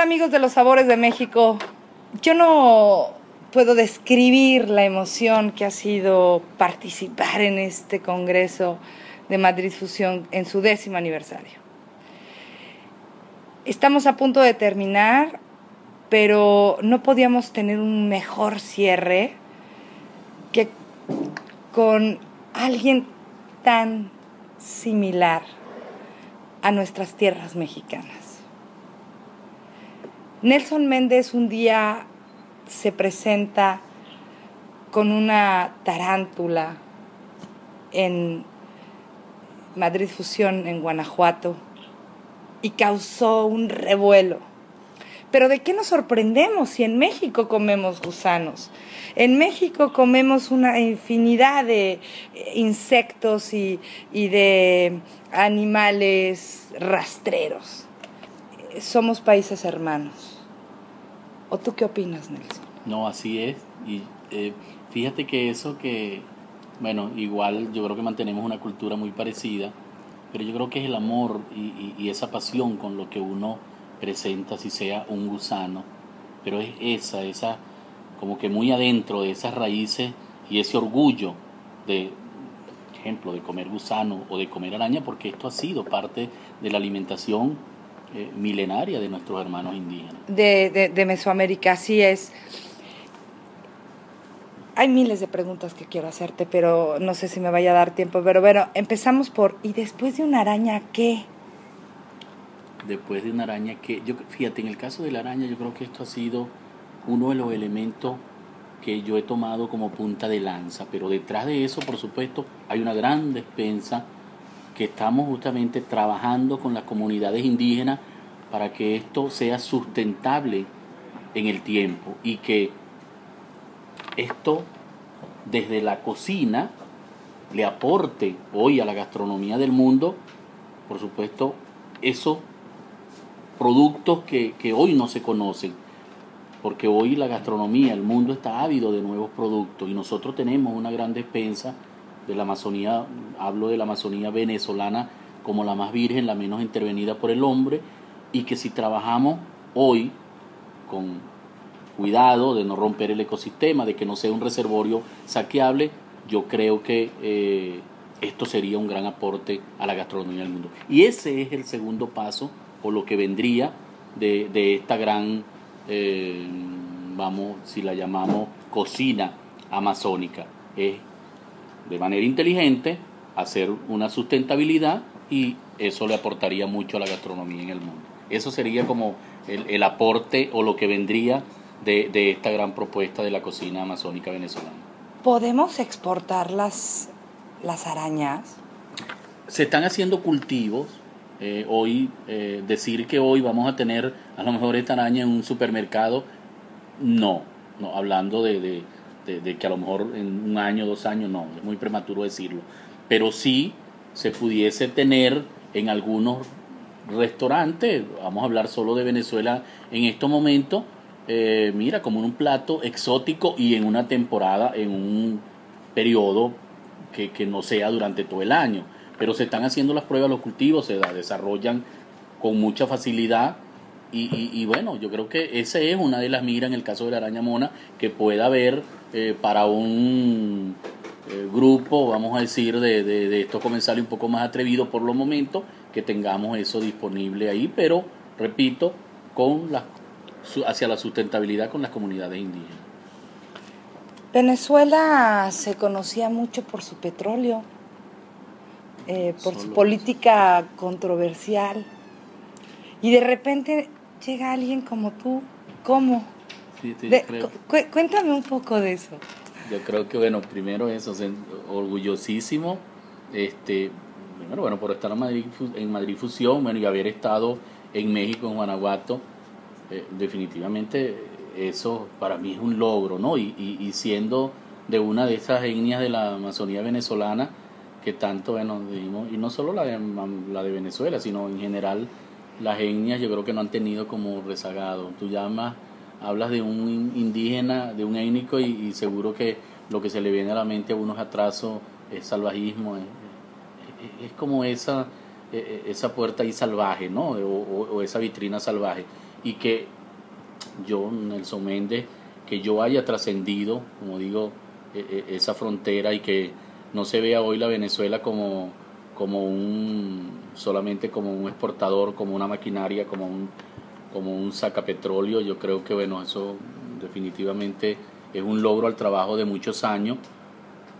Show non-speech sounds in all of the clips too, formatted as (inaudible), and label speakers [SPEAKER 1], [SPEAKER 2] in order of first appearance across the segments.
[SPEAKER 1] Amigos de los sabores de México. Yo no puedo describir la emoción que ha sido participar en este Congreso de Madrid Fusión en su décimo aniversario. Estamos a punto de terminar, pero no podíamos tener un mejor cierre que con alguien tan similar a nuestras tierras mexicanas. Nelson Méndez un día se presenta con una tarántula en Madrid Fusión, en Guanajuato, y causó un revuelo. Pero ¿de qué nos sorprendemos si en México comemos gusanos? En México comemos una infinidad de insectos y, y de animales rastreros. Somos países hermanos. ¿O tú qué opinas, Nelson?
[SPEAKER 2] No, así es. Y eh, fíjate que eso que, bueno, igual yo creo que mantenemos una cultura muy parecida, pero yo creo que es el amor y, y, esa pasión con lo que uno presenta, si sea un gusano, pero es esa, esa, como que muy adentro de esas raíces y ese orgullo de, ejemplo, de comer gusano o de comer araña, porque esto ha sido parte de la alimentación eh, milenaria de nuestros hermanos indígenas.
[SPEAKER 1] De, de, Mesoamérica, así es. Hay miles de preguntas que quiero hacerte, pero no sé si me vaya a dar tiempo. Pero bueno, empezamos por, ¿y después de una araña qué?
[SPEAKER 2] Después de una araña qué? Yo, fíjate, en el caso de la araña yo creo que esto ha sido uno de los elementos que yo he tomado como punta de lanza, pero detrás de eso, por supuesto, hay una gran despensa que estamos justamente trabajando con las comunidades indígenas para que esto sea sustentable en el tiempo y que esto desde la cocina le aporte hoy a la gastronomía del mundo, por supuesto, esos productos que, que hoy no se conocen, porque hoy la gastronomía, el mundo está ávido de nuevos productos y nosotros tenemos una gran despensa de la Amazonía, hablo de la Amazonía venezolana como la más virgen, la menos intervenida por el hombre, y que si trabajamos hoy con cuidado de no romper el ecosistema, de que no sea un reservorio saqueable, yo creo que eh, esto sería un gran aporte a la gastronomía del mundo. Y ese es el segundo paso, o lo que vendría de, de esta gran, eh, vamos, si la llamamos cocina amazónica, de manera inteligente, hacer una sustentabilidad y eso le aportaría mucho a la gastronomía en el mundo. Eso sería como el, aporte o lo que vendría de, esta gran propuesta de la cocina amazónica venezolana.
[SPEAKER 1] ¿Podemos exportar las, las arañas?
[SPEAKER 2] Se están haciendo cultivos. Eh, hoy, eh, decir que hoy vamos a tener a lo mejor esta araña en un supermercado, no, no hablando de de, que a lo mejor en un año, dos años, no, es muy prematuro decirlo, pero sí se pudiese tener en algunos restaurantes, vamos a hablar solo de Venezuela en estos momentos, eh, mira, como un plato exótico y en una temporada, en un periodo que, que, no sea durante todo el año. Pero se están haciendo las pruebas, los cultivos se desarrollan con mucha facilidad y, y, bueno, yo creo que esa es una de las miras en el caso de la araña mona, que pueda haber eh, para un eh, grupo, vamos a decir, de, de, de, estos comensales un poco más atrevidos por los momentos, que tengamos eso disponible ahí, pero repito, con la, hacia la sustentabilidad con las comunidades indígenas.
[SPEAKER 1] Venezuela se conocía mucho por su petróleo, eh, por su política controversial, y de repente llega alguien como tú, ¿cómo? Cuéntame un poco de eso.
[SPEAKER 2] Yo creo que, bueno, primero eso, orgullosísimo, este, primero, bueno, por estar en Madrid, en Madrid Fusión, bueno, y haber estado en México, en Guanajuato, eh, definitivamente eso para mí es un logro, ¿no? Y, y, siendo de una de esas etnias de la Amazonía venezolana que tanto, bueno, y no solo la de, la de Venezuela, sino en general las etnias yo creo que no han tenido como rezagado. Tú llamas, hablas de un indígena, de un étnico y, seguro que lo que se le viene a la mente a unos atrasos es salvajismo, es, como esa, e, e, esa puerta ahí salvaje, ¿no? o esa vitrina salvaje. Y que yo, Nelson Méndez, que yo haya trascendido, como digo, e, esa frontera y que no se vea hoy la Venezuela como, como un solamente como un exportador, como una maquinaria, como un como un sacapetróleo, yo creo que bueno, eso definitivamente es un logro al trabajo de muchos años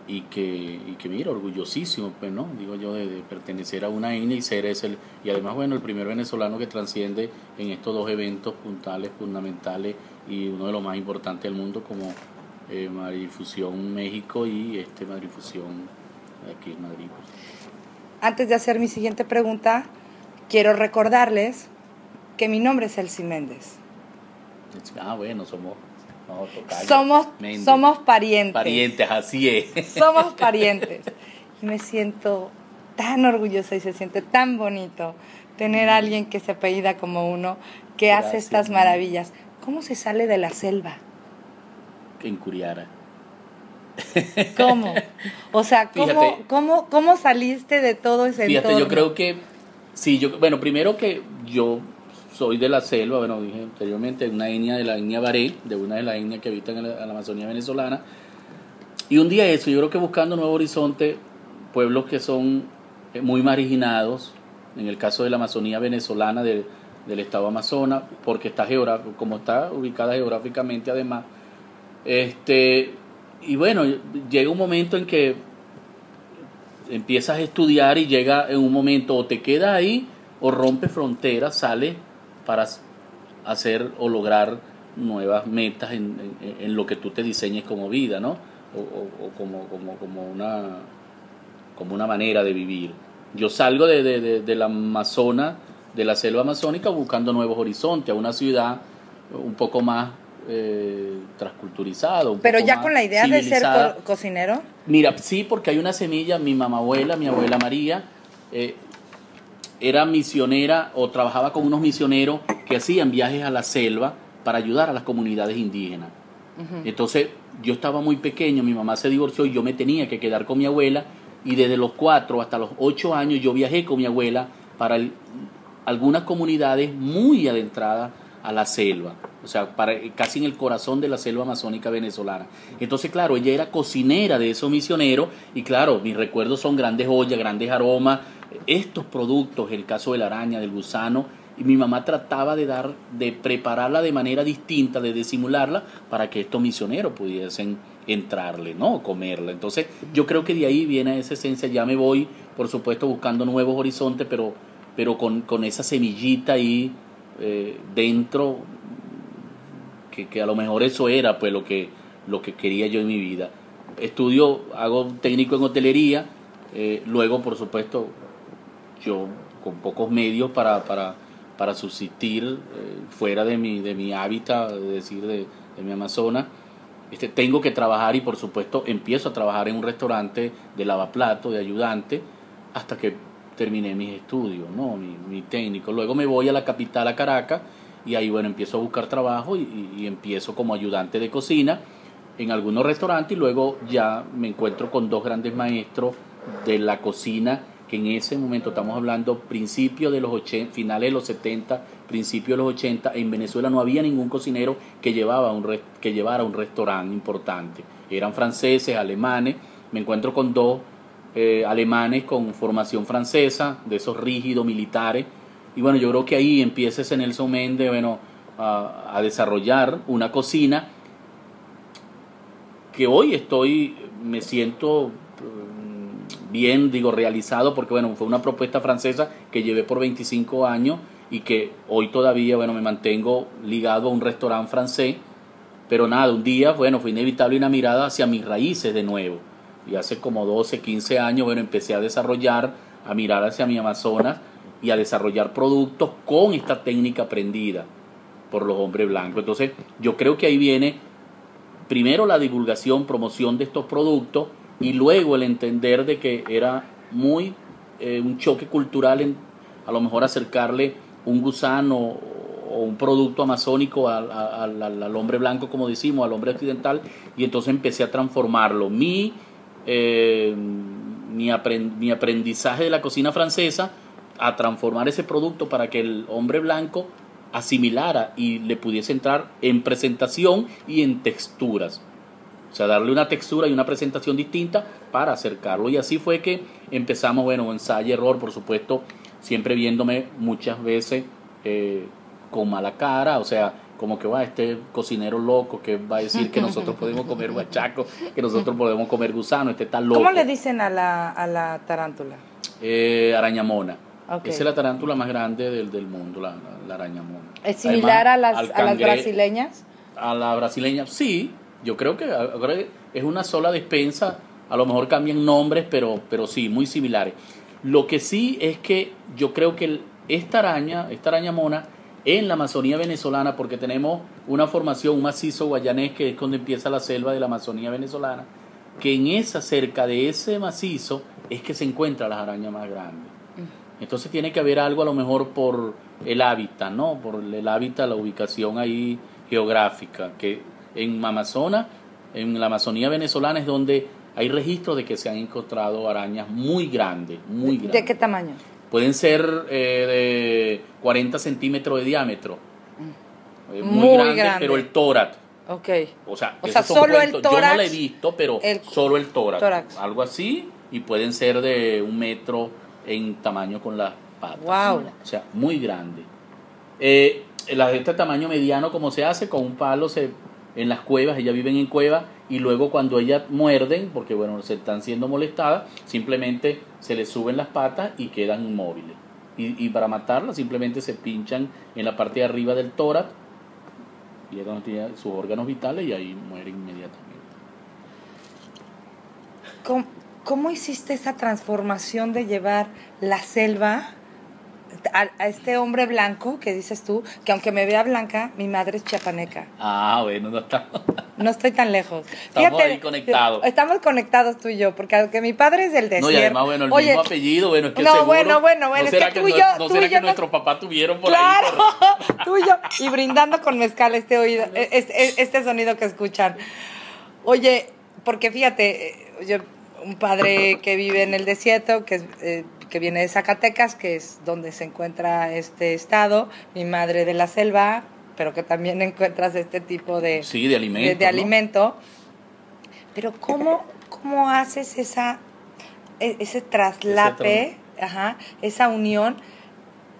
[SPEAKER 2] y que, y que mira, orgullosísimo, pues, ¿no? Digo yo, de, pertenecer a una INE y ser ese, y además, bueno, el primer venezolano que transciende en estos dos eventos puntales, fundamentales y uno de los más importantes del mundo como eh, Madrifusión México y este Madrifusión aquí en Madrid.
[SPEAKER 1] Antes de hacer mi siguiente pregunta, quiero recordarles que mi nombre es Elsie Méndez.
[SPEAKER 2] Ah, bueno, somos
[SPEAKER 1] somos, somos parientes.
[SPEAKER 2] Parientes, así es.
[SPEAKER 1] Somos (laughs) parientes. Y me siento tan orgullosa y se siente tan bonito tener a alguien que se apellida como uno, que hace estas maravillas. ¿Cómo se sale de la selva?
[SPEAKER 2] En Curiara.
[SPEAKER 1] ¿Cómo? O sea, ¿cómo, cómo, cómo saliste de todo ese
[SPEAKER 2] Fíjate, yo creo que, sí, yo, bueno, primero que yo soy de la selva, bueno, dije anteriormente, una etnia de la etnia Baré, de una de las etnias que habitan en la, Amazonía venezolana. Y un día eso, yo creo que buscando Nuevo Horizonte, pueblos que son eh, muy marginados, en el caso de la Amazonía venezolana del estado Amazonas, porque está como está ubicada geográficamente además. Este, y bueno, llega un momento en que empiezas a estudiar y llega en un momento o te quedas ahí o rompes fronteras, sales para hacer o lograr nuevas metas en, lo que tú te diseñes como vida, ¿no? O, como, como, como, una, como una manera de vivir. Yo salgo de, de, de, la Amazona, de la selva amazónica, buscando nuevos horizontes, a una ciudad un poco más eh, transculturizada.
[SPEAKER 1] Pero ya con la idea de ser cocinero.
[SPEAKER 2] Mira, sí, porque hay una semilla, mi mamá abuela, mi abuela María, eh, era misionera o trabajaba con unos misioneros que hacían viajes a la selva para ayudar a las comunidades indígenas. Entonces yo estaba muy pequeño, mi mamá se divorció y yo me tenía que quedar con mi abuela y desde los cuatro hasta los ocho años yo viajé con mi abuela para algunas comunidades muy adentradas a la selva, o sea, para, casi en el corazón de la selva amazónica venezolana. Entonces, claro, ella era cocinera de esos misioneros y claro, mis recuerdos son grandes ollas, grandes aromas, estos productos, el caso de la araña, del gusano, y mi mamá trataba de dar, de prepararla de manera distinta, de disimularla, para que estos misioneros pudiesen entrarle, ¿no? Comerla. Entonces, yo creo que de ahí viene esa esencia. Ya me voy, por supuesto, buscando nuevos horizontes, pero, pero con, con esa semillita ahí eh, dentro, que, que, a lo mejor eso era pues lo que, lo que quería yo en mi vida. Estudio, hago técnico en hotelería, eh, luego, por supuesto, yo con pocos medios para, para, para subsistir eh, fuera de mi, de mi hábitat, es decir, de, mi Amazonas. Este, tengo que trabajar y por supuesto empiezo a trabajar en un restaurante de lavaplato, de ayudante, hasta que terminé mis estudios, ¿no? mi, técnico. Luego me voy a la capital, a Caracas, y ahí bueno, empiezo a buscar trabajo y, y empiezo como ayudante de cocina en algunos restaurantes y luego ya me encuentro con dos grandes maestros de la cocina que en ese momento estamos hablando principios de los 80, finales de los 70, principios de los 80, en Venezuela no había ningún cocinero que, llevaba un, que llevara un restaurante importante. Eran franceses, alemanes, me encuentro con dos eh, alemanes con formación francesa, de esos rígidos militares, y bueno, yo creo que ahí empieza ese Nelson Méndez, bueno, a, a desarrollar una cocina que hoy estoy, me siento bien, digo, realizado, porque bueno, fue una propuesta francesa que llevé por 25 años y que hoy todavía, bueno, me mantengo ligado a un restaurante francés, pero nada, un día, bueno, fue inevitable una mirada hacia mis raíces de nuevo. Y hace como 12, 15 años, bueno, empecé a desarrollar a mirar hacia mi Amazonas y a desarrollar productos con esta técnica aprendida por los hombres blancos. Entonces, yo creo que ahí viene primero la divulgación, promoción de estos productos y luego el entender de que era muy eh, un choque cultural en a lo mejor acercarle un gusano o un producto amazónico al, al, hombre blanco, como decimos, al hombre occidental, y entonces empecé a transformarlo. Mi, eh, mi, mi aprendizaje de la cocina francesa a transformar ese producto para que el hombre blanco asimilara y le pudiese entrar en presentación y en texturas. O sea, darle una textura y una presentación distinta para acercarlo. Y así fue que empezamos, bueno, ensayo, error, por supuesto, siempre viéndome muchas veces eh, con mala cara, o sea, como que va este cocinero loco que va a decir que nosotros podemos comer guachaco, que nosotros podemos comer gusano, este tal loco.
[SPEAKER 1] ¿Cómo le dicen a la, a la tarántula?
[SPEAKER 2] Eh, arañamona. Esa es la tarántula más grande del, del mundo, la, la, arañamona.
[SPEAKER 1] ¿Es similar a, las, a las brasileñas?
[SPEAKER 2] A la brasileña, sí. Yo creo que es una sola despensa. A lo mejor cambian nombres, pero, pero sí, muy similares. Lo que sí es que yo creo que esta araña, esta araña mona, en la Amazonía venezolana, porque tenemos una formación, un macizo guayanés, que es donde empieza la selva de la Amazonía venezolana, que en esa, cerca de ese macizo, es que se encuentran las arañas más grandes. Entonces tiene que haber algo a lo mejor por el hábitat, ¿no? Por el hábitat, la ubicación ahí geográfica, que en Amazonas, en la Amazonía venezolana es donde hay registros de que se han encontrado arañas muy grandes, muy grandes.
[SPEAKER 1] ¿De qué tamaño?
[SPEAKER 2] Pueden ser eh, de 40 centímetros de diámetro.
[SPEAKER 1] Mm. Eh, muy, grande,
[SPEAKER 2] pero el tórax.
[SPEAKER 1] Ok.
[SPEAKER 2] O sea,
[SPEAKER 1] o sea solo el tórax.
[SPEAKER 2] Yo no lo he visto, pero solo el tórax. Algo así, y pueden ser de un metro en tamaño con las patas.
[SPEAKER 1] Wow.
[SPEAKER 2] O sea, muy grande. Eh, de este tamaño mediano, como se hace, con un palo se en las cuevas, ellas viven en cuevas y luego cuando ellas muerden, porque bueno, se están siendo molestadas, simplemente se les suben las patas y quedan inmóviles. Y, y para matarlas simplemente se pinchan en la parte de arriba del tórax y es donde tienen sus órganos vitales y ahí mueren inmediatamente.
[SPEAKER 1] ¿Cómo, ¿Cómo hiciste esa transformación de llevar la selva a, este hombre blanco que dices tú, que aunque me vea blanca, mi madre es chiapaneca.
[SPEAKER 2] Ah, bueno, no está.
[SPEAKER 1] No estoy tan lejos. (laughs)
[SPEAKER 2] Estamos ahí conectados.
[SPEAKER 1] Estamos conectados tú y yo, porque aunque mi padre es del desierto. No, y
[SPEAKER 2] además, bueno, el mismo apellido, bueno, es que
[SPEAKER 1] no,
[SPEAKER 2] seguro,
[SPEAKER 1] bueno, bueno, bueno, es que tú y yo.
[SPEAKER 2] No,
[SPEAKER 1] tú
[SPEAKER 2] será
[SPEAKER 1] y yo
[SPEAKER 2] que nuestros papás tuvieron por
[SPEAKER 1] claro,
[SPEAKER 2] ahí. (laughs)
[SPEAKER 1] tú y yo. Y brindando con mezcal este oído, este, este sonido que escuchan. Oye, porque fíjate, eh, yo, un padre que vive en el desierto, que es. Eh, que viene de Zacatecas, que es donde se encuentra este estado, mi madre de la selva, pero que también (laughs) encuentras este tipo de,
[SPEAKER 2] sí, de alimento.
[SPEAKER 1] De, alimento. Pero ¿cómo, ¿cómo haces esa, e, ese traslape, ajá, esa unión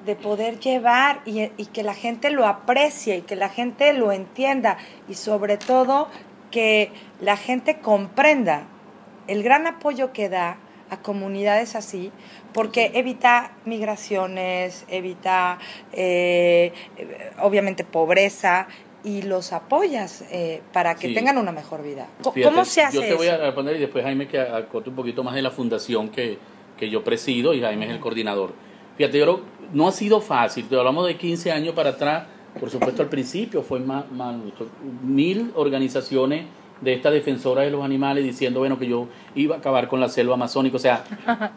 [SPEAKER 1] de poder llevar y, y que la gente lo aprecie y que la gente lo entienda y sobre todo que la gente comprenda el gran apoyo que da a comunidades así, porque evita migraciones, evita eh, obviamente pobreza y los apoyas eh, para que tengan una mejor vida. ¿Cómo se hace
[SPEAKER 2] Yo te voy a responder y después Jaime que acote un poquito más de la fundación que, que yo presido y Jaime es el coordinador. Fíjate, yo no ha sido fácil, te hablamos de 15 años para atrás, por supuesto al principio fue más, más mil organizaciones de esta defensora de los animales diciendo, bueno, que yo iba a acabar con la selva amazónica. O sea, (laughs)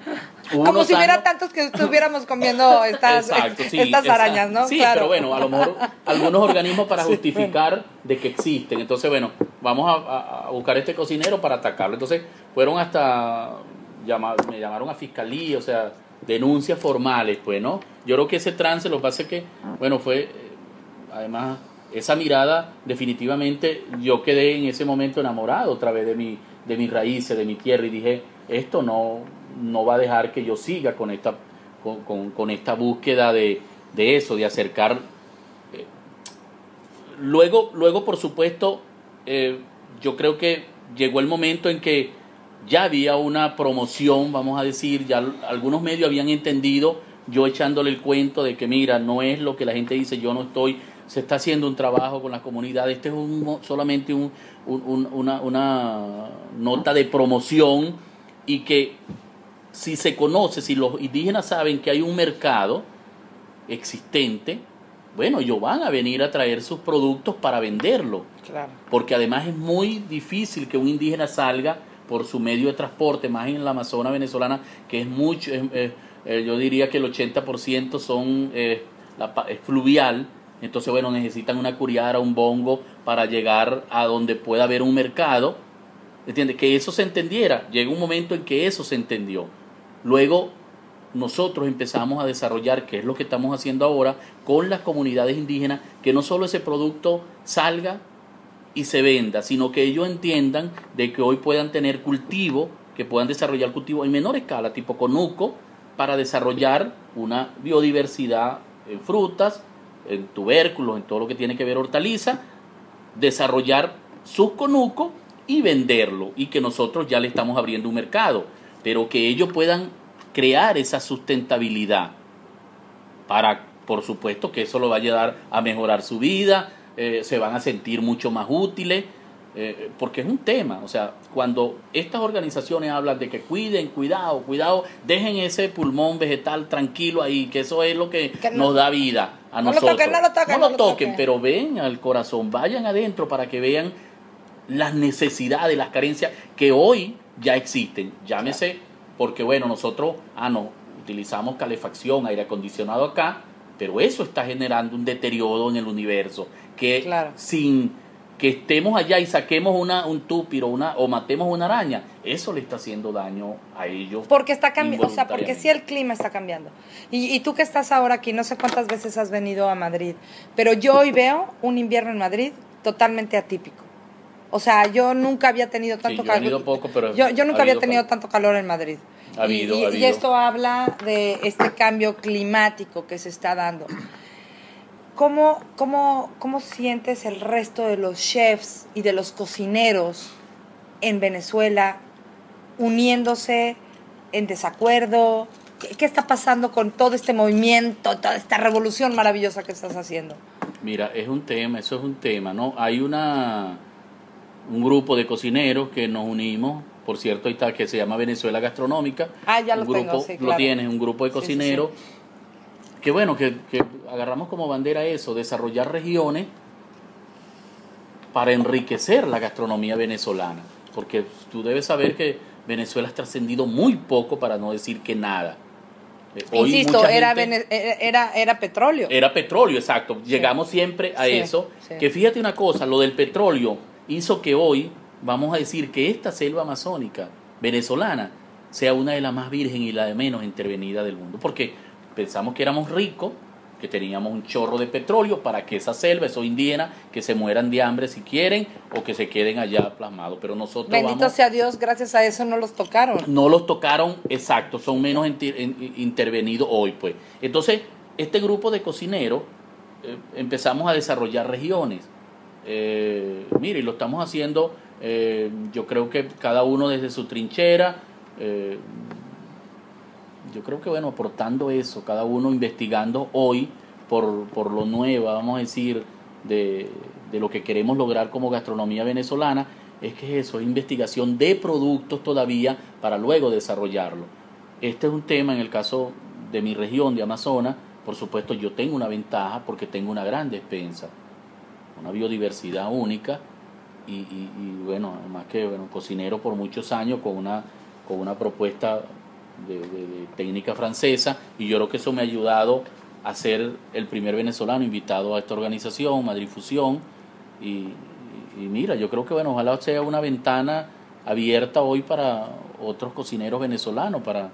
[SPEAKER 1] como si hubiera tantos que estuviéramos comiendo (laughs) estas, estas arañas, ¿no?
[SPEAKER 2] Sí, pero bueno, a lo mejor (laughs) algunos organismos para justificar de que existen. Entonces, bueno, vamos a, buscar este cocinero para atacarlo. Entonces, fueron hasta, me llamaron a fiscalía, o sea, denuncias formales, pues, ¿no? Yo creo que ese trance lo que pasa es que, bueno, fue, eh, además esa mirada definitivamente yo quedé en ese momento enamorado otra vez de mi de mis raíces de mi tierra y dije esto no no va a dejar que yo siga con esta con, con, esta búsqueda de, de, eso de acercar eh, luego luego por supuesto eh, yo creo que llegó el momento en que ya había una promoción vamos a decir ya algunos medios habían entendido yo echándole el cuento de que mira no es lo que la gente dice yo no estoy se está haciendo un trabajo con la comunidad. Este es un, solamente un, una, una, nota de promoción y que si se conoce, si los indígenas saben que hay un mercado existente, bueno, ellos van a venir a traer sus productos para venderlo.
[SPEAKER 1] Claro.
[SPEAKER 2] Porque además es muy difícil que un indígena salga por su medio de transporte, más en la Amazona venezolana, que es mucho, es- eh, yo diría que el 80% son eh, la es fluvial, entonces bueno, necesitan una curiara, un bongo para llegar a donde pueda haber un mercado, ¿entiendes? Que eso se entendiera, llega un momento en que eso se entendió. Luego nosotros empezamos a desarrollar, que es lo que estamos haciendo ahora, con las comunidades indígenas, que no solo ese producto salga y se venda, sino que ellos entiendan de que hoy puedan tener cultivo, que puedan desarrollar cultivo en menor escala, tipo conuco, para desarrollar una biodiversidad en frutas, en tubérculos, en todo lo que tiene que ver hortaliza, desarrollar sus conucos y venderlo, y que nosotros ya le estamos abriendo un mercado, pero que ellos puedan crear esa sustentabilidad para, por supuesto, que eso lo va a ayudar a mejorar su vida, eh, se van a sentir mucho más útiles, eh, porque es un tema, o sea, cuando estas organizaciones hablan de que cuiden, cuidado, cuidado, dejen ese pulmón vegetal tranquilo ahí, que eso es lo que,
[SPEAKER 1] Que no-
[SPEAKER 2] nos da vida a
[SPEAKER 1] No lo
[SPEAKER 2] nosotros.
[SPEAKER 1] toquen, no lo toquen,
[SPEAKER 2] No lo toquen. pero ven al corazón, vayan adentro para que vean las necesidades, las carencias que hoy ya existen. Llámese, porque bueno, nosotros, ah, no, utilizamos calefacción, aire acondicionado acá, pero eso está generando un deterioro en el universo, que
[SPEAKER 1] Claro.
[SPEAKER 2] sin que estemos allá y saquemos una, un túpiro una, o matemos una araña, eso le está haciendo daño a ellos.
[SPEAKER 1] Porque está cambiando, o sea, porque sí el clima está cambiando. Y, y tú que estás ahora aquí, no sé cuántas veces has venido a Madrid, pero yo hoy veo un invierno en Madrid totalmente atípico. O sea, yo nunca había tenido tanto
[SPEAKER 2] yo
[SPEAKER 1] calor.
[SPEAKER 2] poco, pero
[SPEAKER 1] yo, yo nunca
[SPEAKER 2] ha
[SPEAKER 1] había tenido
[SPEAKER 2] calor.
[SPEAKER 1] tanto calor en Madrid.
[SPEAKER 2] Ha
[SPEAKER 1] Y-
[SPEAKER 2] habido,
[SPEAKER 1] y,
[SPEAKER 2] ha
[SPEAKER 1] y
[SPEAKER 2] habido.
[SPEAKER 1] esto habla de este cambio climático que se está dando. ¿Cómo, cómo, ¿Cómo sientes el resto de los chefs y de los cocineros en Venezuela uniéndose en desacuerdo? ¿Qué, qué está pasando con todo este movimiento, toda esta revolución maravillosa que estás haciendo?
[SPEAKER 2] Mira, es un tema, eso es un tema, ¿no? Hay una un grupo de cocineros que nos unimos, por cierto, ahí está, que se llama Venezuela Gastronómica.
[SPEAKER 1] Ah, ya
[SPEAKER 2] un
[SPEAKER 1] lo
[SPEAKER 2] grupo,
[SPEAKER 1] tengo, sí,
[SPEAKER 2] Lo
[SPEAKER 1] claro.
[SPEAKER 2] tienes, un grupo de
[SPEAKER 1] sí, sí.
[SPEAKER 2] Que bueno, que, que agarramos como bandera eso, desarrollar regiones para enriquecer la gastronomía venezolana. Porque tú debes saber que Venezuela ha trascendido muy poco, para no decir que nada. Eh, hoy
[SPEAKER 1] Insisto, era,
[SPEAKER 2] gente-
[SPEAKER 1] era, era petróleo.
[SPEAKER 2] era petróleo, exacto. Llegamos siempre a
[SPEAKER 1] Sí,
[SPEAKER 2] eso.
[SPEAKER 1] sí.
[SPEAKER 2] Que fíjate una cosa, lo del petróleo hizo que hoy, vamos a decir, que esta selva amazónica venezolana sea una de las más virgen y la de menos intervenida del mundo. Porque pensamos que éramos ricos, que teníamos un chorro de petróleo para que esa selva, esos indígenas, que se mueran de hambre si quieren o que se queden allá plasmados. Pero nosotros
[SPEAKER 1] Bendito
[SPEAKER 2] vamos-
[SPEAKER 1] sea Dios, gracias a eso no los tocaron.
[SPEAKER 2] no los tocaron exacto, son menos inter- in- intervenidos hoy, pues. Entonces, este grupo de cocineros eh, empezamos a desarrollar regiones. Eh, mire, y lo estamos haciendo, eh, yo creo que cada uno desde su trinchera, eh, yo creo que, bueno, aportando eso, cada uno investigando hoy por, por lo nuevo, vamos a decir, de, de lo que queremos lograr como gastronomía venezolana, es que es eso, es investigación de productos todavía para luego desarrollarlo. Este es un tema en el caso de mi región de Amazonas, por supuesto yo tengo una ventaja porque tengo una gran despensa, una biodiversidad única y- y, bueno, además que bueno, cocinero por muchos años con una, con una propuesta de, de- de técnica francesa y yo creo que eso me ha ayudado a ser el primer venezolano invitado a esta organización, Madrid Fusión, y, y- mira, yo creo que bueno, ojalá sea una ventana abierta hoy para otros cocineros venezolanos, para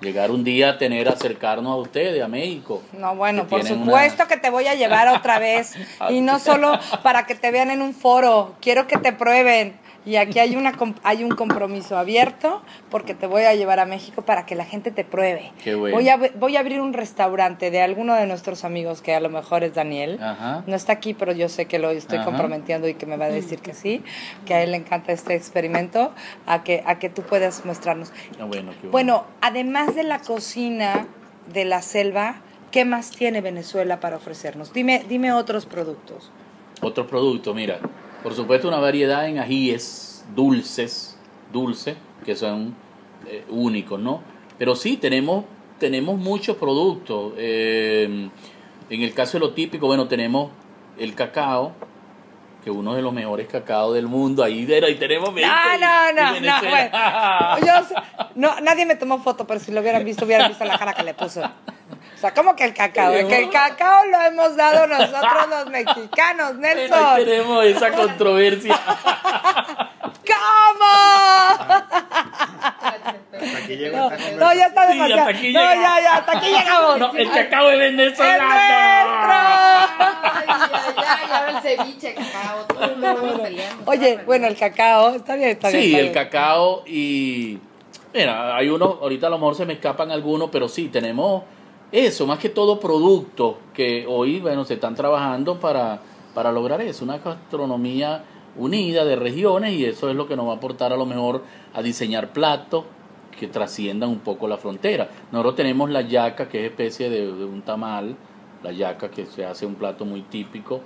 [SPEAKER 2] llegar un día a tener, acercarnos a ustedes, a México.
[SPEAKER 1] No, bueno, por supuesto que te voy a llevar otra vez. (laughs) y no solo para que te vean en un foro, quiero que te prueben. Y aquí hay, una, hay un compromiso abierto porque te voy a llevar a México para que la gente te pruebe.
[SPEAKER 2] Qué bueno.
[SPEAKER 1] voy, a, voy a abrir un restaurante de alguno de nuestros amigos, que a lo mejor es Daniel.
[SPEAKER 2] Ajá.
[SPEAKER 1] No está aquí, pero yo sé que lo estoy
[SPEAKER 2] Ajá.
[SPEAKER 1] comprometiendo y que me va a decir que sí, que a él le encanta este experimento, a que, a que tú puedas mostrarnos.
[SPEAKER 2] Ah, bueno, qué
[SPEAKER 1] Bueno, además de la cocina de la selva, ¿qué más tiene Venezuela para ofrecernos? Dime, dime otros productos.
[SPEAKER 2] Otro producto, mira, por supuesto una variedad en ajíes dulces, dulces, que son eh, únicos, ¿no? Pero sí, tenemos, tenemos muchos productos. Eh, en el caso de lo típico, bueno, tenemos el cacao, que uno de los mejores cacao del mundo. Ahí, ahí tenemos
[SPEAKER 1] No, no, no, no, bueno, yo, no, nadie me tomó foto, pero si lo hubieran visto, hubieran visto la cara que le puso. O sea, ¿cómo que el cacao? Es que el cacao lo hemos dado nosotros los (laughs) mexicanos, Nelson.
[SPEAKER 2] Ahí tenemos esa controversia. (laughs)
[SPEAKER 1] ¿Cómo?
[SPEAKER 3] aquí llegó
[SPEAKER 1] No, ya está
[SPEAKER 2] Sí,
[SPEAKER 1] demasiado.
[SPEAKER 2] hasta aquí
[SPEAKER 1] no, ya, ya, hasta aquí llegamos.
[SPEAKER 2] No, el cacao es
[SPEAKER 1] ¡Es
[SPEAKER 2] venezolano.
[SPEAKER 4] Ay, ay, ya el ceviche, cacao, todo peleando.
[SPEAKER 1] Oye, bueno, el cacao, está bien, está bien.
[SPEAKER 2] Sí, el cacao y... Mira, hay unos, ahorita a lo mejor se me escapan algunos, pero sí, tenemos eso, más que todo productos que hoy, bueno, se están trabajando para, para lograr eso, una gastronomía unida de regiones y eso es lo que nos va a aportar a lo mejor a diseñar platos que trasciendan un poco la frontera. Nosotros tenemos la yaca, que es especie de, un tamal, la yaca que se hace un plato muy típico,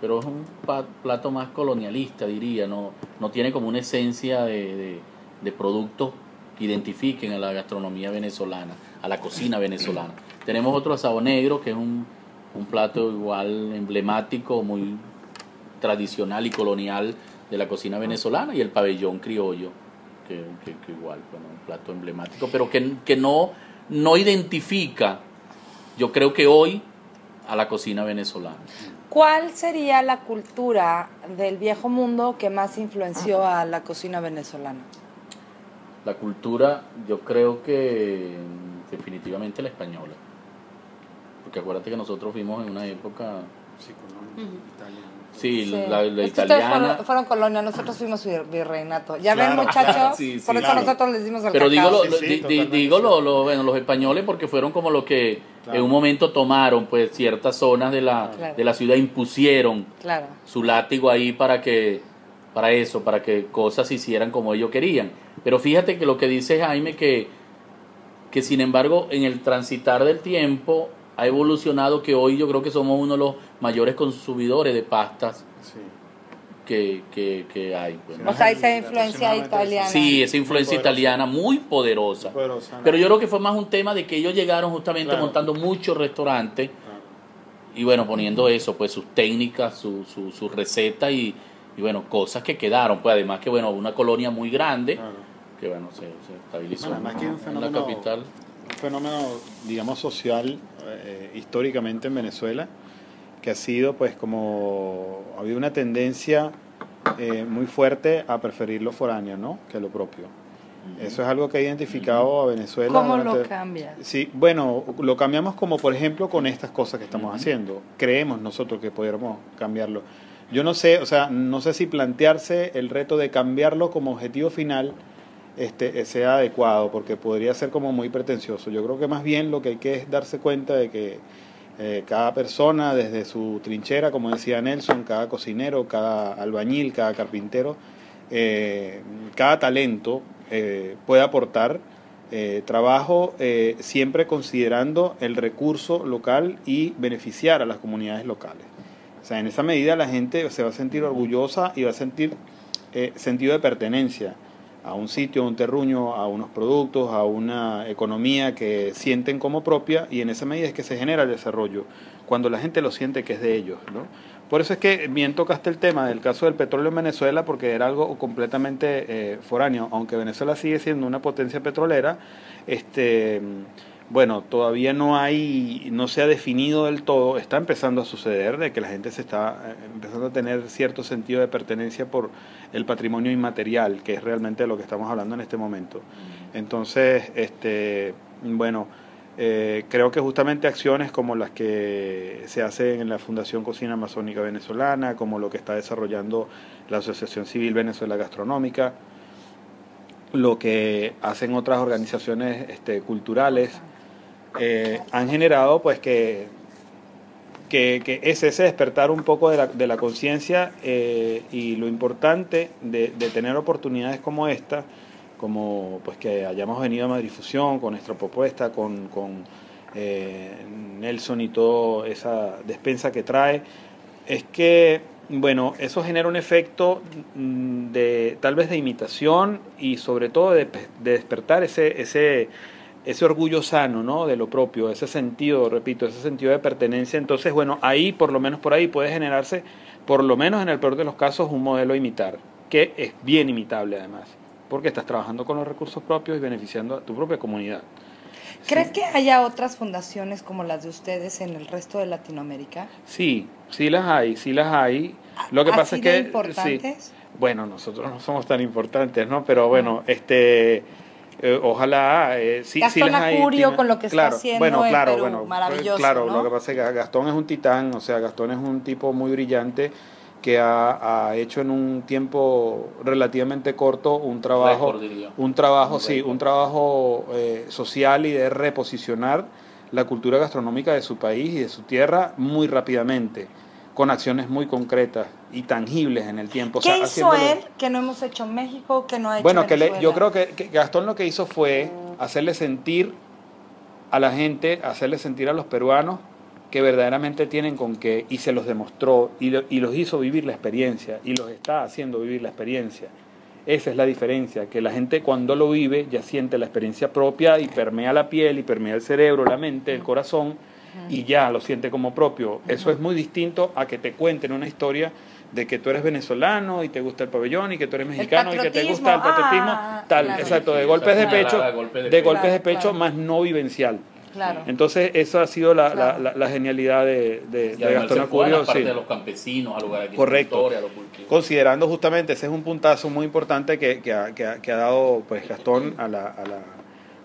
[SPEAKER 2] pero es un plato más colonialista, diría, no, no tiene como una esencia de, de, de productos que identifiquen a la gastronomía venezolana, a la cocina venezolana. Tenemos otro asado negro, que es un, un plato igual emblemático, muy tradicional y colonial de la cocina venezolana, y el pabellón criollo, que, que- que igual, bueno, un plato emblemático, pero que, que no, no identifica, yo creo que hoy, a la cocina venezolana.
[SPEAKER 1] ¿Cuál sería la cultura del viejo mundo que más influenció a la cocina venezolana?
[SPEAKER 2] La cultura, yo creo que definitivamente la española. Porque acuérdate que nosotros fuimos en una época,
[SPEAKER 3] Sí, Colombia, Italia.
[SPEAKER 2] sí,
[SPEAKER 1] Sí.
[SPEAKER 2] la, la
[SPEAKER 1] Es que ustedes
[SPEAKER 2] italiana.
[SPEAKER 1] fueron, fueron colonia, nosotros fuimos vir- virreinato. Ya
[SPEAKER 3] Claro,
[SPEAKER 1] ven, muchachos,
[SPEAKER 2] claro, (laughs) sí, sí,
[SPEAKER 1] por eso
[SPEAKER 3] claro.
[SPEAKER 1] nosotros les dimos el
[SPEAKER 2] Pero digo,
[SPEAKER 1] cacao.
[SPEAKER 2] lo,
[SPEAKER 3] Sí, sí,
[SPEAKER 2] di- di-
[SPEAKER 3] totalmente
[SPEAKER 2] digo lo,
[SPEAKER 3] cierto.
[SPEAKER 2] lo- bueno, los españoles porque fueron como los que
[SPEAKER 3] Claro.
[SPEAKER 2] en un momento tomaron pues ciertas zonas de la,
[SPEAKER 1] Claro.
[SPEAKER 2] de la ciudad, impusieron
[SPEAKER 1] Claro.
[SPEAKER 2] su látigo ahí para que para eso, para que cosas se hicieran como ellos querían. Pero fíjate que lo que dice Jaime que que sin embargo en el transitar del tiempo ha evolucionado que hoy yo creo que somos uno de los mayores consumidores de pastas
[SPEAKER 3] Sí.
[SPEAKER 2] que, que, que hay. pues.
[SPEAKER 1] O sea, esa influencia italiana.
[SPEAKER 2] Sí, esa influencia
[SPEAKER 3] Muy
[SPEAKER 2] italiana muy poderosa.
[SPEAKER 3] Poderosa, ¿no?
[SPEAKER 2] Pero yo creo que fue más un tema de que ellos llegaron justamente
[SPEAKER 3] Claro.
[SPEAKER 2] montando muchos restaurantes
[SPEAKER 3] Claro.
[SPEAKER 2] y bueno, poniendo eso, pues sus técnicas, su, su, su receta y, y bueno, cosas que quedaron. Pues además que bueno, una colonia muy grande
[SPEAKER 3] Claro.
[SPEAKER 2] que bueno, se, se estabilizó
[SPEAKER 3] Bueno, además que hay un
[SPEAKER 2] en la
[SPEAKER 3] fenómeno-
[SPEAKER 2] capital.
[SPEAKER 3] un fenómeno, digamos, social eh, históricamente en Venezuela, que ha sido, pues, como ha habido una tendencia eh, muy fuerte a preferir lo foráneo, ¿no? Que lo propio. Eso es algo que ha identificado a Venezuela.
[SPEAKER 1] ¿Cómo lo
[SPEAKER 3] durante-
[SPEAKER 1] cambia?
[SPEAKER 3] Sí, bueno, lo cambiamos como por ejemplo con estas cosas que estamos haciendo. Creemos nosotros que pudiéramos cambiarlo. Yo no sé, o sea, no sé si plantearse el reto de cambiarlo como objetivo final este, sea adecuado, porque podría ser como muy pretencioso. Yo creo que más bien lo que hay que es darse cuenta de que eh, cada persona desde su trinchera, como decía Nelson, cada cocinero, cada albañil, cada carpintero, eh, cada talento eh, puede aportar trabajo siempre considerando el recurso local y beneficiar a las comunidades locales. O sea, en esa medida la gente se va a sentir orgullosa y va a sentir sentido de pertenencia a un sitio, a un terruño, a unos productos, a una economía que sienten como propia y en esa medida es que se genera el desarrollo, cuando la gente lo siente que es de ellos. ¿no? Por eso es que bien tocaste el tema del caso del petróleo en Venezuela, porque era algo completamente eh, foráneo, aunque Venezuela sigue siendo una potencia petrolera, este, bueno, todavía no hay, no se ha definido del todo, está empezando a suceder de que la gente se está eh, empezando a tener cierto sentido de pertenencia por el patrimonio inmaterial, que es realmente lo que estamos hablando en este momento. Entonces, este, bueno, eh, creo que justamente acciones como las que se hacen en la Fundación Cocina Amazónica Venezolana, como lo que está desarrollando la Asociación Civil Venezuela Gastronómica, lo que hacen otras organizaciones este, culturales, eh, han generado pues que, que, que es ese despertar un poco de la, de la conciencia eh, y lo importante de, tener oportunidades como esta, como pues que hayamos venido a Madrifusión con nuestra propuesta, con, con eh, Nelson y toda esa despensa que trae, es que bueno, eso genera un efecto mm, de tal vez de imitación y sobre todo de, de despertar ese, ese ese orgullo sano, ¿no? De lo propio, ese sentido, repito, ese sentido de pertenencia. Entonces, bueno, ahí, por lo menos por ahí, puede generarse, por lo menos en el peor de los casos, un modelo a imitar, que es bien imitable además, porque estás trabajando con los recursos propios y beneficiando a tu propia comunidad.
[SPEAKER 1] ¿Crees que haya otras fundaciones como las de ustedes en el resto de Latinoamérica?
[SPEAKER 3] Sí, sí las hay, sí las hay. Lo que
[SPEAKER 1] ¿Así
[SPEAKER 3] pasa es que...
[SPEAKER 1] importantes?
[SPEAKER 3] sí. Bueno, nosotros no somos tan importantes, ¿no? Pero bueno, este... eh, ojalá eh, sí, sí
[SPEAKER 1] Gastón
[SPEAKER 3] hay.
[SPEAKER 1] Acurio
[SPEAKER 3] tiene-
[SPEAKER 1] con lo que está
[SPEAKER 3] claro,
[SPEAKER 1] haciendo
[SPEAKER 3] bueno,
[SPEAKER 1] en
[SPEAKER 3] claro,
[SPEAKER 1] Perú,
[SPEAKER 3] bueno,
[SPEAKER 1] maravilloso,
[SPEAKER 3] Claro,
[SPEAKER 1] ¿no?
[SPEAKER 3] lo que pasa es que Gastón es un titán, o sea, Gastón es un tipo muy brillante que ha, ha hecho en un tiempo relativamente corto un trabajo,
[SPEAKER 2] diría.
[SPEAKER 3] un trabajo,
[SPEAKER 2] Un
[SPEAKER 3] sí, un trabajo eh, social y de reposicionar la cultura gastronómica de su país y de su tierra muy rápidamente, con acciones muy concretas y tangibles en el tiempo. O
[SPEAKER 1] ¿Qué
[SPEAKER 3] sea,
[SPEAKER 1] hizo él que no hemos hecho en México, que no ha hecho
[SPEAKER 3] bueno, que le- yo creo que, que Gastón lo que hizo fue hacerle sentir a la gente, hacerle sentir a los peruanos que verdaderamente tienen con qué, y se los demostró, y, lo- y los hizo vivir la experiencia, y los está haciendo vivir la experiencia. Esa es la diferencia, que la gente cuando lo vive ya siente la experiencia propia y permea la piel, y permea el cerebro, la mente, el corazón, y ya lo siente como propio. Eso es muy distinto a que te cuenten una historia de que tú eres venezolano y te gusta el pabellón y que tú eres mexicano y que te gusta el
[SPEAKER 1] patriotismo, ah,
[SPEAKER 3] tal,
[SPEAKER 1] claro.
[SPEAKER 3] exacto, de golpes de pecho,
[SPEAKER 2] de
[SPEAKER 3] golpes de pecho
[SPEAKER 1] claro.
[SPEAKER 3] más no vivencial.
[SPEAKER 1] Claro.
[SPEAKER 3] Entonces, eso ha sido la, la-
[SPEAKER 1] Claro.
[SPEAKER 3] la- la genialidad de, de, de Gastón
[SPEAKER 2] la
[SPEAKER 3] Acurio. sí.
[SPEAKER 2] de los campesinos, a
[SPEAKER 3] Correcto.
[SPEAKER 2] a los cultivos.
[SPEAKER 3] Considerando justamente, ese es un puntazo muy importante que, que ha, que ha- que ha dado pues Gastón a la, a la,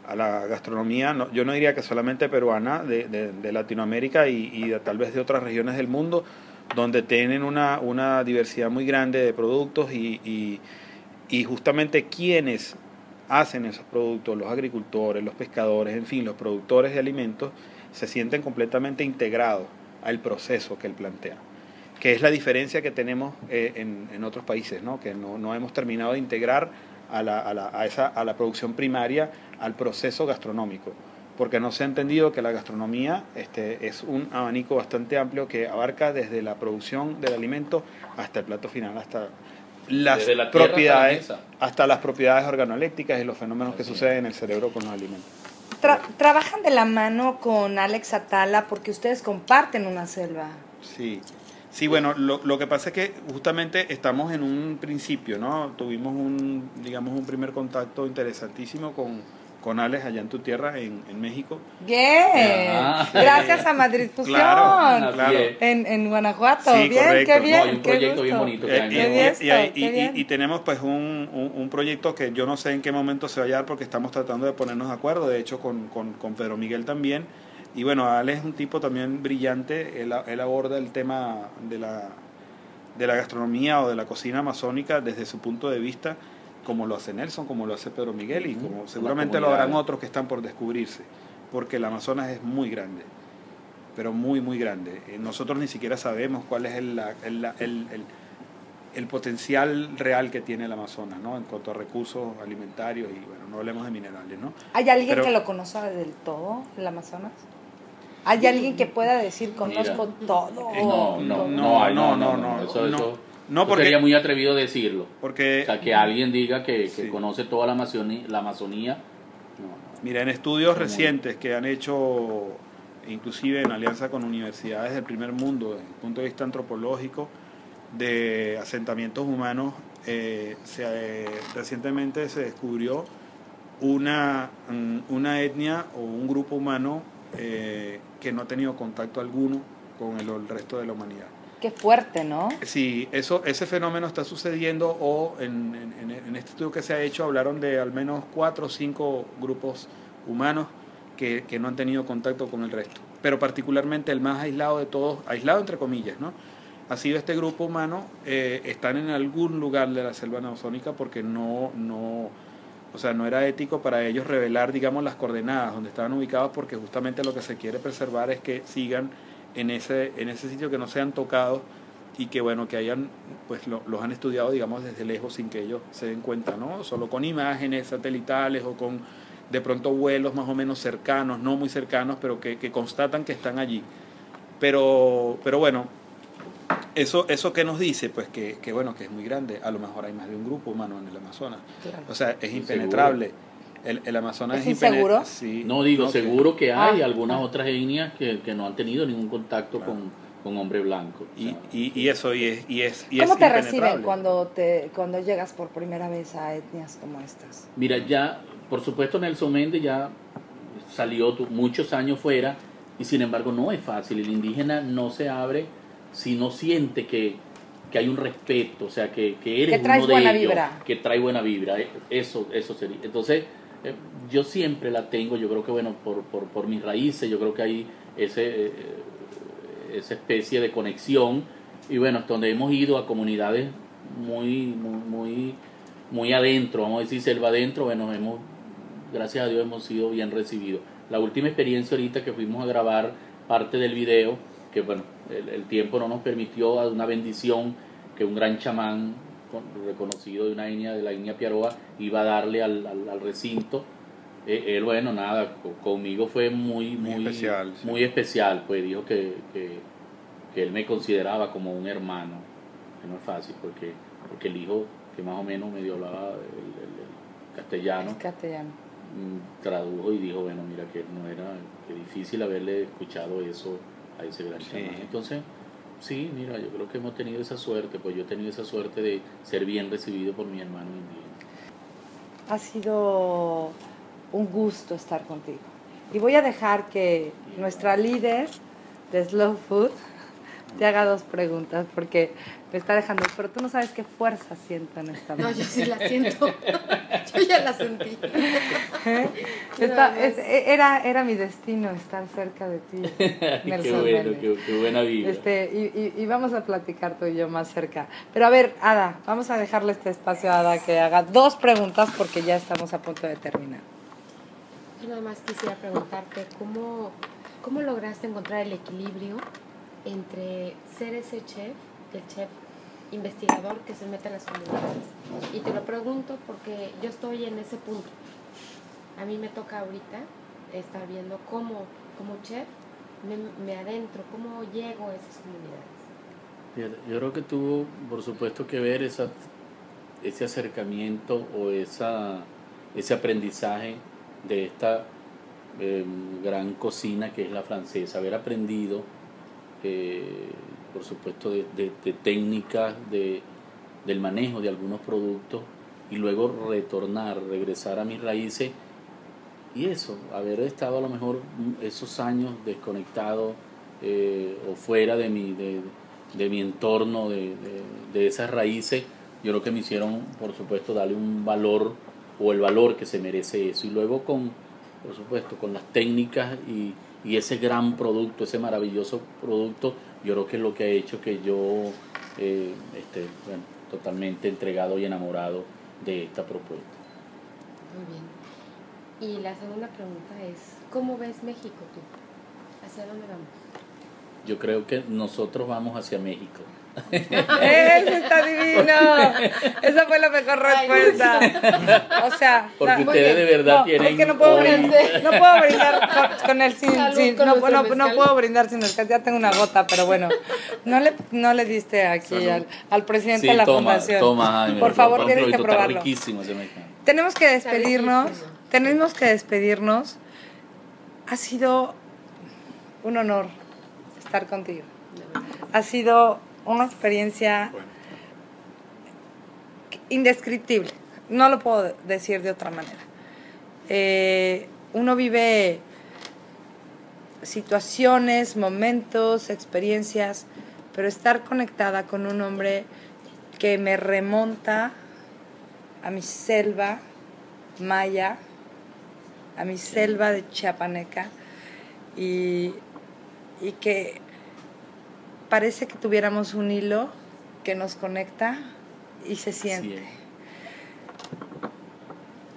[SPEAKER 3] a la gastronomía, no- yo no diría que solamente peruana, de, de- Latinoamérica y, tal vez de otras regiones del mundo, donde tienen una, una diversidad muy grande de productos y, y, y justamente quienes hacen esos productos, los agricultores, los pescadores, en fin, los productores de alimentos, se sienten completamente integrados al proceso que él plantea que es la diferencia que tenemos eh, en, en otros países, ¿no? que no, no hemos terminado de integrar a la, a, la, a, esa, a la producción primaria al proceso gastronómico, porque no se ha entendido que la gastronomía este, es un abanico bastante amplio que abarca desde la producción del alimento hasta el plato final, hasta las
[SPEAKER 2] Desde la tierra hasta la
[SPEAKER 3] propiedades, hasta las propiedades organolépticas y los fenómenos que
[SPEAKER 2] Así
[SPEAKER 3] suceden en el cerebro con los alimentos.
[SPEAKER 1] Tra- trabajan de la mano con Alex Atala porque ustedes comparten una selva.
[SPEAKER 3] Sí, sí bueno, lo, lo que pasa es que justamente estamos en un principio, ¿no? Tuvimos un, digamos, un primer contacto interesantísimo con, con Alex allá en tu tierra, en, en México.
[SPEAKER 1] Bien. Gracias a Madrid (laughs) Fusión.
[SPEAKER 3] Claro, claro.
[SPEAKER 1] En, en Guanajuato.
[SPEAKER 3] Sí,
[SPEAKER 1] bien,
[SPEAKER 3] correcto.
[SPEAKER 1] qué bien.
[SPEAKER 2] No, hay un proyecto bien bonito que
[SPEAKER 3] Eh, y, y- y hay- tenemos pues un, un- un proyecto que yo no sé en qué momento se va a dar porque estamos tratando de ponernos de acuerdo, de hecho con, con, con Pedro Miguel también. Y bueno, Ale es un tipo también brillante, él, él aborda el tema de la, de la gastronomía o de la cocina amazónica desde su punto de vista, como lo hace Nelson, como lo hace Pedro Miguel y como seguramente lo harán otros que están por descubrirse, porque el Amazonas es muy grande pero muy, muy grande. Eh, Nosotros ni siquiera sabemos cuál es el, la- el, el- el- el potencial real que tiene el Amazonas, ¿no? En cuanto a recursos alimentarios y, bueno, no hablemos de minerales, ¿no?
[SPEAKER 1] ¿Hay alguien
[SPEAKER 3] Pero-
[SPEAKER 1] que lo conozca del todo, el Amazonas? ¿Hay alguien que pueda decir conozco todo?
[SPEAKER 3] Eh,
[SPEAKER 2] No, no, no, hay,
[SPEAKER 3] no,
[SPEAKER 2] no, no,
[SPEAKER 3] no,
[SPEAKER 2] Eso,
[SPEAKER 3] no.
[SPEAKER 2] eso-
[SPEAKER 3] No, porque-
[SPEAKER 2] sería muy atrevido decirlo.
[SPEAKER 3] Porque,
[SPEAKER 2] O sea, que alguien diga que, que
[SPEAKER 3] Sí.
[SPEAKER 2] conoce toda la Amazonía, la Amazonía. no, no.
[SPEAKER 3] mira, en estudios recientes que han hecho, inclusive en alianza con universidades del primer mundo, desde el punto de vista antropológico, de asentamientos humanos, eh, se, eh, recientemente se descubrió una, mm, una etnia o un grupo humano eh, que no ha tenido contacto alguno con el, el resto de la humanidad.
[SPEAKER 1] Qué fuerte, ¿no?
[SPEAKER 3] Sí, eso, ese fenómeno está sucediendo o en, en- en este estudio que se ha hecho hablaron de al menos cuatro o cinco grupos humanos que, que no han tenido contacto con el resto. Pero particularmente el más aislado de todos, aislado entre comillas, ¿no? Ha sido este grupo humano, eh, están en algún lugar de la selva amazónica porque no, no, o sea, no era ético para ellos revelar, digamos, las coordenadas donde estaban ubicados porque justamente lo que se quiere preservar es que sigan en ese, en ese sitio que no sean tocados y que bueno, que hayan, pues lo- los han estudiado, digamos, desde lejos sin que ellos se den cuenta, ¿no? Solo con imágenes satelitales o con de pronto vuelos más o menos cercanos, no muy cercanos, pero que, que constatan que están allí. Pero, pero bueno, eso, eso que nos dice, pues que, que bueno, que es muy grande, a lo mejor hay más de un grupo humano en el Amazonas.
[SPEAKER 1] Claro.
[SPEAKER 3] O sea, es impenetrable. El, el Amazonas
[SPEAKER 1] ¿Es
[SPEAKER 3] impene-
[SPEAKER 1] inseguro?
[SPEAKER 3] Sí.
[SPEAKER 2] No digo, seguro que hay
[SPEAKER 1] Ah,
[SPEAKER 2] algunas
[SPEAKER 1] ah.
[SPEAKER 2] otras etnias que, que no han tenido ningún contacto
[SPEAKER 3] Claro.
[SPEAKER 2] con, con hombre blanco. o
[SPEAKER 3] Y,
[SPEAKER 2] sea,
[SPEAKER 3] y, y eso, y es, y es, y
[SPEAKER 1] ¿Cómo
[SPEAKER 3] es
[SPEAKER 1] te reciben cuando, te, cuando llegas por primera vez a etnias como estas?
[SPEAKER 2] Mira, ya, por supuesto, Nelson Méndez ya salió tu- muchos años fuera y sin embargo no es fácil. El indígena no se abre si no siente que, que hay un respeto, o sea, que, que eres
[SPEAKER 1] Que traes
[SPEAKER 2] uno de
[SPEAKER 1] buena
[SPEAKER 2] ellos,
[SPEAKER 1] vibra.
[SPEAKER 2] que trae buena vibra. eh, Eso, eso sería. Entonces, eh, yo siempre la tengo, yo creo que, bueno, por, por, por mis raíces, yo creo que hay ese, eh, esa especie de conexión y bueno, donde hemos ido a comunidades muy, muy, muy, muy adentro, vamos a decir selva adentro, bueno, hemos, gracias a Dios hemos sido bien recibidos. La última experiencia ahorita que fuimos a grabar parte del video, que bueno, el, el tiempo no nos permitió, a una bendición que un gran chamán con- reconocido de una etnia, de la etnia Piaroa, iba a darle al, al- al recinto. Eh, él, bueno, nada, co- conmigo fue muy,
[SPEAKER 3] Muy
[SPEAKER 2] muy,
[SPEAKER 3] especial, sí.
[SPEAKER 2] muy especial, pues dijo que, que, que él me consideraba como un hermano, que no es fácil, porque, porque el hijo que más o menos medio hablaba el, el- el castellano,
[SPEAKER 1] castellano.
[SPEAKER 2] mm, tradujo y dijo, bueno, mira que no era que difícil haberle escuchado eso
[SPEAKER 3] Sí.
[SPEAKER 2] Entonces, sí, mira, yo creo que hemos tenido esa suerte, pues yo he tenido esa suerte de ser bien recibido por mi hermano indígena.
[SPEAKER 1] Ha sido un gusto estar contigo. Y voy a dejar que nuestra líder de Slow Food te haga dos preguntas porque me está dejando, pero tú no sabes qué fuerza siento en esta
[SPEAKER 4] No, yo sí la siento. (laughs) Yo ya la sentí.
[SPEAKER 1] Esta- es-
[SPEAKER 4] más.
[SPEAKER 1] era, era mi destino estar cerca de ti, (laughs)
[SPEAKER 2] qué
[SPEAKER 1] Nelson
[SPEAKER 2] bueno,
[SPEAKER 1] Méndez.
[SPEAKER 2] qué, qué buena vida.
[SPEAKER 1] Este, y, y- y vamos a platicar tú y yo más cerca. Pero a ver, Ada, vamos a dejarle este espacio a Ada que haga dos preguntas porque ya estamos a punto de terminar.
[SPEAKER 4] Yo nada más quisiera preguntarte cómo, cómo lograste encontrar el equilibrio entre ser ese chef, el chef investigador que se mete a las comunidades. Y te lo pregunto porque yo estoy en ese punto. A mí me toca ahorita estar viendo cómo, como chef, me, me adentro, cómo llego a esas comunidades.
[SPEAKER 2] Yo creo que tuvo, por supuesto, que ver ese acercamiento o ese aprendizaje de esta eh, gran cocina que es la francesa, haber aprendido, eh, por supuesto, de, de- técnicas, de, del manejo de algunos productos y luego retornar, regresar a mis raíces y eso, haber estado a lo mejor esos años desconectado eh, o fuera de mi, de, de mi entorno, de, de- de esas raíces, yo creo que me hicieron, por supuesto, darle un valor o el valor que se merece eso. Y luego con, por supuesto, con las técnicas y, y ese gran producto, ese maravilloso producto, yo creo que es lo que ha hecho que yo eh, esté bueno, totalmente entregado y enamorado de esta propuesta.
[SPEAKER 4] Muy bien. Y la segunda pregunta es, ¿cómo ves México tú? ¿Hacia dónde vamos?
[SPEAKER 2] Yo creo que nosotros vamos hacia México.
[SPEAKER 1] ¡Eso está divino! Esa fue la mejor respuesta. O sea,
[SPEAKER 2] Porque ustedes de verdad
[SPEAKER 1] no,
[SPEAKER 2] tienen
[SPEAKER 1] es que no puedo,
[SPEAKER 2] hoy-
[SPEAKER 1] brindar, no puedo brindar con, con el sin,
[SPEAKER 4] Salud
[SPEAKER 1] sin-
[SPEAKER 4] con
[SPEAKER 1] no, no, no puedo brindar sin mezcal, ya tengo una gota, pero bueno, no le, no le diste aquí al, al presidente
[SPEAKER 2] Sí,
[SPEAKER 1] de la
[SPEAKER 2] toma,
[SPEAKER 1] fundación.
[SPEAKER 2] toma, Jaime,
[SPEAKER 1] Por favor, tienes que probarlo. Tenemos que despedirnos, tenemos que despedirnos. Ha sido un honor estar contigo. Ha sido una experiencia indescriptible. No lo puedo decir de otra manera. Eh, uno vive situaciones, momentos, experiencias, pero estar conectada con un hombre que me remonta a mi selva maya, a mi selva de chiapaneca y, y que parece que tuviéramos un hilo que nos conecta y se siente.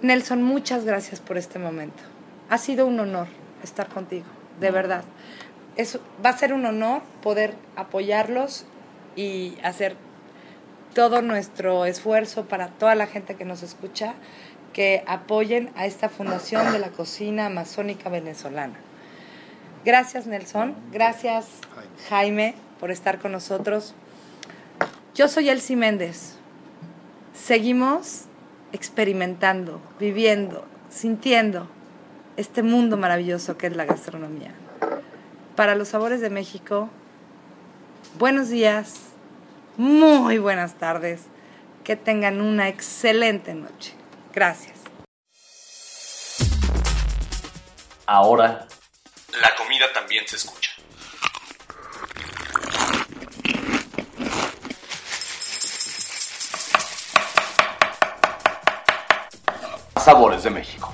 [SPEAKER 1] Nelson, muchas gracias por este momento. Ha sido un honor estar contigo, de verdad. Es, va a ser un honor poder apoyarlos y hacer todo nuestro esfuerzo para toda la gente que nos escucha, que apoyen a esta Fundación de la Cocina Amazónica Venezolana. Gracias Nelson, gracias Jaime por estar con nosotros. Yo soy Elsie Méndez. Seguimos experimentando, viviendo, sintiendo este mundo maravilloso que es la gastronomía. Para los sabores de México, buenos días, muy buenas tardes, que tengan una excelente noche. Gracias.
[SPEAKER 5] Ahora, la comida también se escucha. Sabores de México.